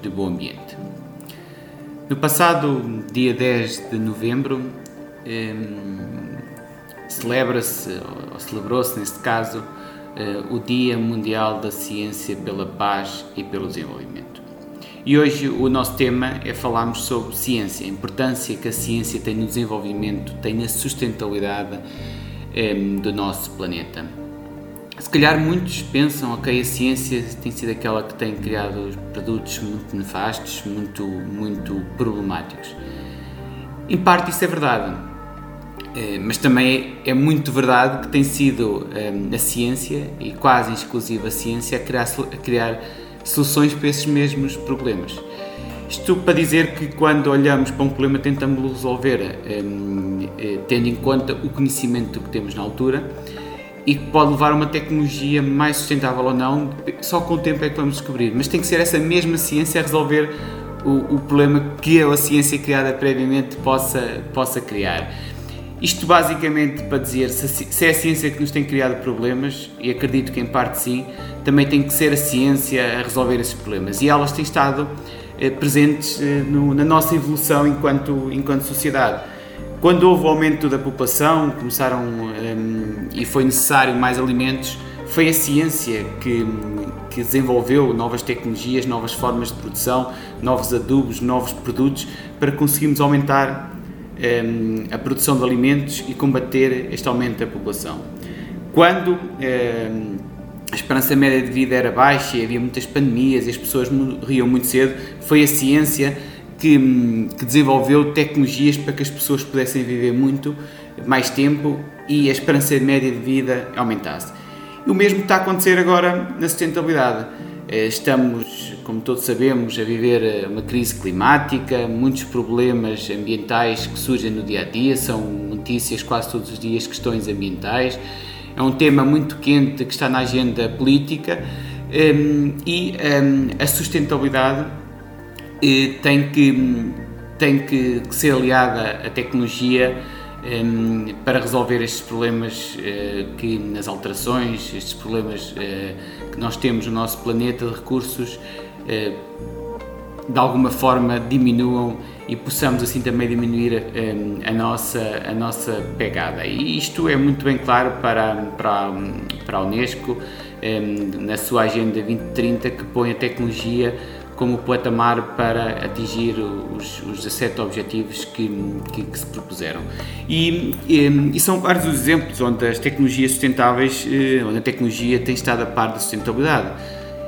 de Bom Ambiente. No passado dia 10 de novembro, um, celebra-se, ou celebrou-se neste caso, uh, o Dia Mundial da Ciência pela Paz e pelo Desenvolvimento. E hoje o nosso tema é falarmos sobre ciência, a importância que a ciência tem no desenvolvimento, tem na sustentabilidade um, do nosso planeta. Se calhar muitos pensam, ok, a ciência tem sido aquela que tem criado produtos muito nefastos, muito, muito problemáticos. Em parte isso é verdade, eh, mas também é muito verdade que tem sido eh, a ciência, e quase exclusiva a ciência, a criar, a criar soluções para esses mesmos problemas. Isto para dizer que quando olhamos para um problema tentamos resolver eh, tendo em conta o conhecimento que temos na altura e que pode levar a uma tecnologia mais sustentável ou não, só com o tempo é que vamos descobrir. Mas tem que ser essa mesma ciência a resolver o, o problema que a ciência criada previamente possa, possa criar. Isto basicamente para dizer se, é a ciência que nos tem criado problemas, e acredito que em parte sim, também tem que ser a ciência a resolver esses problemas. E elas têm estado eh, presentes eh, no, na nossa evolução enquanto, enquanto sociedade quando houve o aumento da população, começaram um, e foi necessário mais alimentos, foi a ciência que, que, desenvolveu novas tecnologias, novas formas de produção, novos adubos, novos produtos para conseguirmos aumentar um, a produção de alimentos e combater este aumento da população. Quando um, a esperança média de vida era baixa e havia muitas pandemias e as pessoas morriam muito cedo, foi a ciência que, que, desenvolveu tecnologias para que as pessoas pudessem viver muito mais tempo e a esperança média de vida aumentasse. E o mesmo está a acontecer agora na sustentabilidade. Eh, estamos, como todos sabemos, a viver eh, uma crise climática, muitos problemas ambientais que surgem no dia a dia, são notícias quase todos os dias, questões ambientais. É um tema muito quente que está na agenda política ehm, e ehm, a sustentabilidade tem que, tem que, ser aliada à tecnologia um, para resolver estes problemas uh, que nas alterações, estes problemas uh, que nós temos no nosso planeta de recursos, uh, de alguma forma diminuam e possamos assim também diminuir um, a, nossa, a nossa pegada. E isto é muito bem claro para, para, para a Unesco, um, na sua Agenda 2030, que põe a tecnologia como patamar para atingir os, os 17 objetivos que, que, que se propuseram. E, e, e, são vários os exemplos onde as tecnologias sustentáveis, eh, onde a tecnologia tem estado a par da sustentabilidade.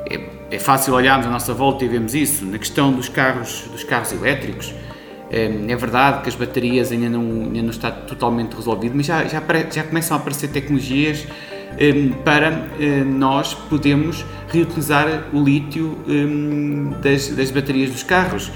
É, é fácil olharmos à nossa volta e vemos isso. Na questão dos carros, dos carros elétricos, é, é verdade que as baterias ainda não, ainda não está totalmente resolvido, mas já, já, já começam a aparecer tecnologias para hum, nós podermos reutilizar o lítio hum, das, das baterias dos carros.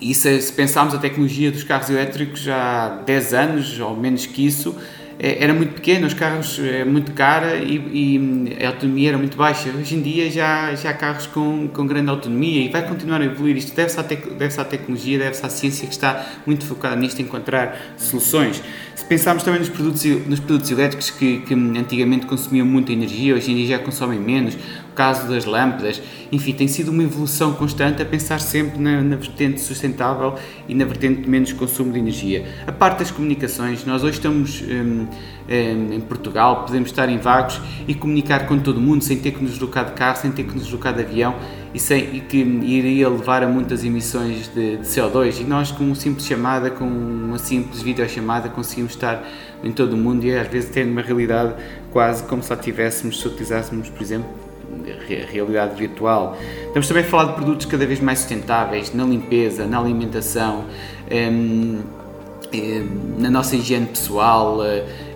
E se, se pensarmos a tecnologia dos carros elétricos há 10 anos, ou menos que isso, era muito pequena, os carros é muito cara e, e, a autonomia era muito baixa. Hoje em dia já, já há carros com, com grande autonomia e vai continuar a evoluir. Isto deve-se à, tec, deve à tecnologia, deve-se à ciência que está muito focada nisto, encontrar soluções. Se pensarmos também nos produtos, nos produtos elétricos que, que antigamente consumiam muita energia, hoje em dia já consomem menos, caso das lâmpadas, enfim, tem sido uma evolução constante a pensar sempre na, na vertente sustentável e na vertente de menos consumo de energia. A parte das comunicações, nós hoje estamos hum, hum, em Portugal, podemos estar em vagos e comunicar com todo mundo sem ter que nos deslocar de carro, sem ter que nos deslocar de avião e, sem, e que iria levar a muitas emissões de, de CO2 e nós com uma simples chamada, com uma simples videochamada conseguimos estar em todo o mundo e às vezes ter uma realidade quase como se lá tivéssemos se utilizássemos, por exemplo, realidade virtual. Estamos também a falar de produtos cada vez mais sustentáveis na limpeza, na alimentação. Um, na nossa higiene pessoal,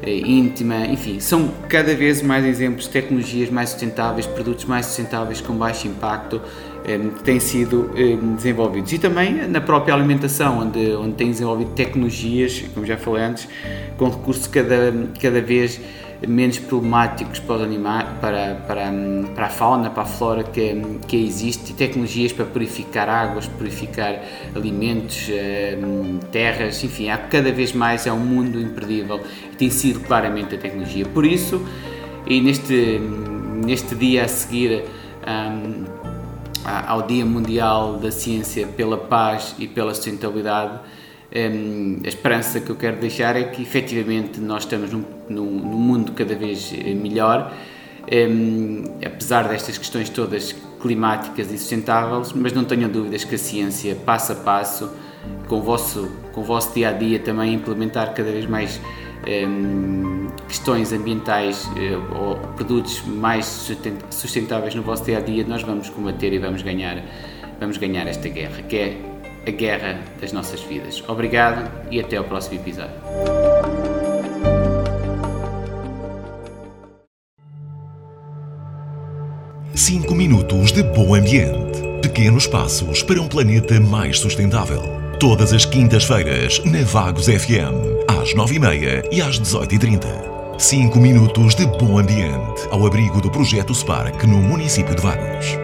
íntima, enfim, são cada vez mais exemplos de tecnologias mais sustentáveis, produtos mais sustentáveis com baixo impacto que têm sido desenvolvidos. E também na própria alimentação, onde, onde têm desenvolvido tecnologias, como já falei antes, com recursos cada, cada vez menos problemáticos para os animais, para, para, para a fauna, para a flora que, que existe, tecnologias para purificar águas, purificar alimentos, eh, terras, enfim, há cada vez mais é um mundo imperdível e tem sido claramente a tecnologia. Por isso, e neste, neste dia a seguir um, ao Dia Mundial da Ciência pela Paz e pela Sustentabilidade, um, a esperança que eu quero deixar é que efetivamente nós estamos num, num, num mundo cada vez eh, melhor, um, apesar destas questões todas climáticas e sustentáveis, mas não tenham dúvidas que a ciência, passo a passo, com o vosso, com o vosso dia a dia, também implementar cada vez mais um, questões ambientais uh, ou produtos mais sustentáveis no vosso dia a dia, nós vamos combater e vamos ganhar, vamos ganhar esta guerra, que é a guerra das nossas vidas. Obrigado e até ao próximo episódio. Cinco minutos de bom ambiente. Pequenos passos para um planeta mais sustentável. Todas as quintas-feiras, na Vagos FM, às nove e meia e às dezoito e trinta. Cinco minutos de bom ambiente, ao abrigo do projeto Spark no município de Vagos.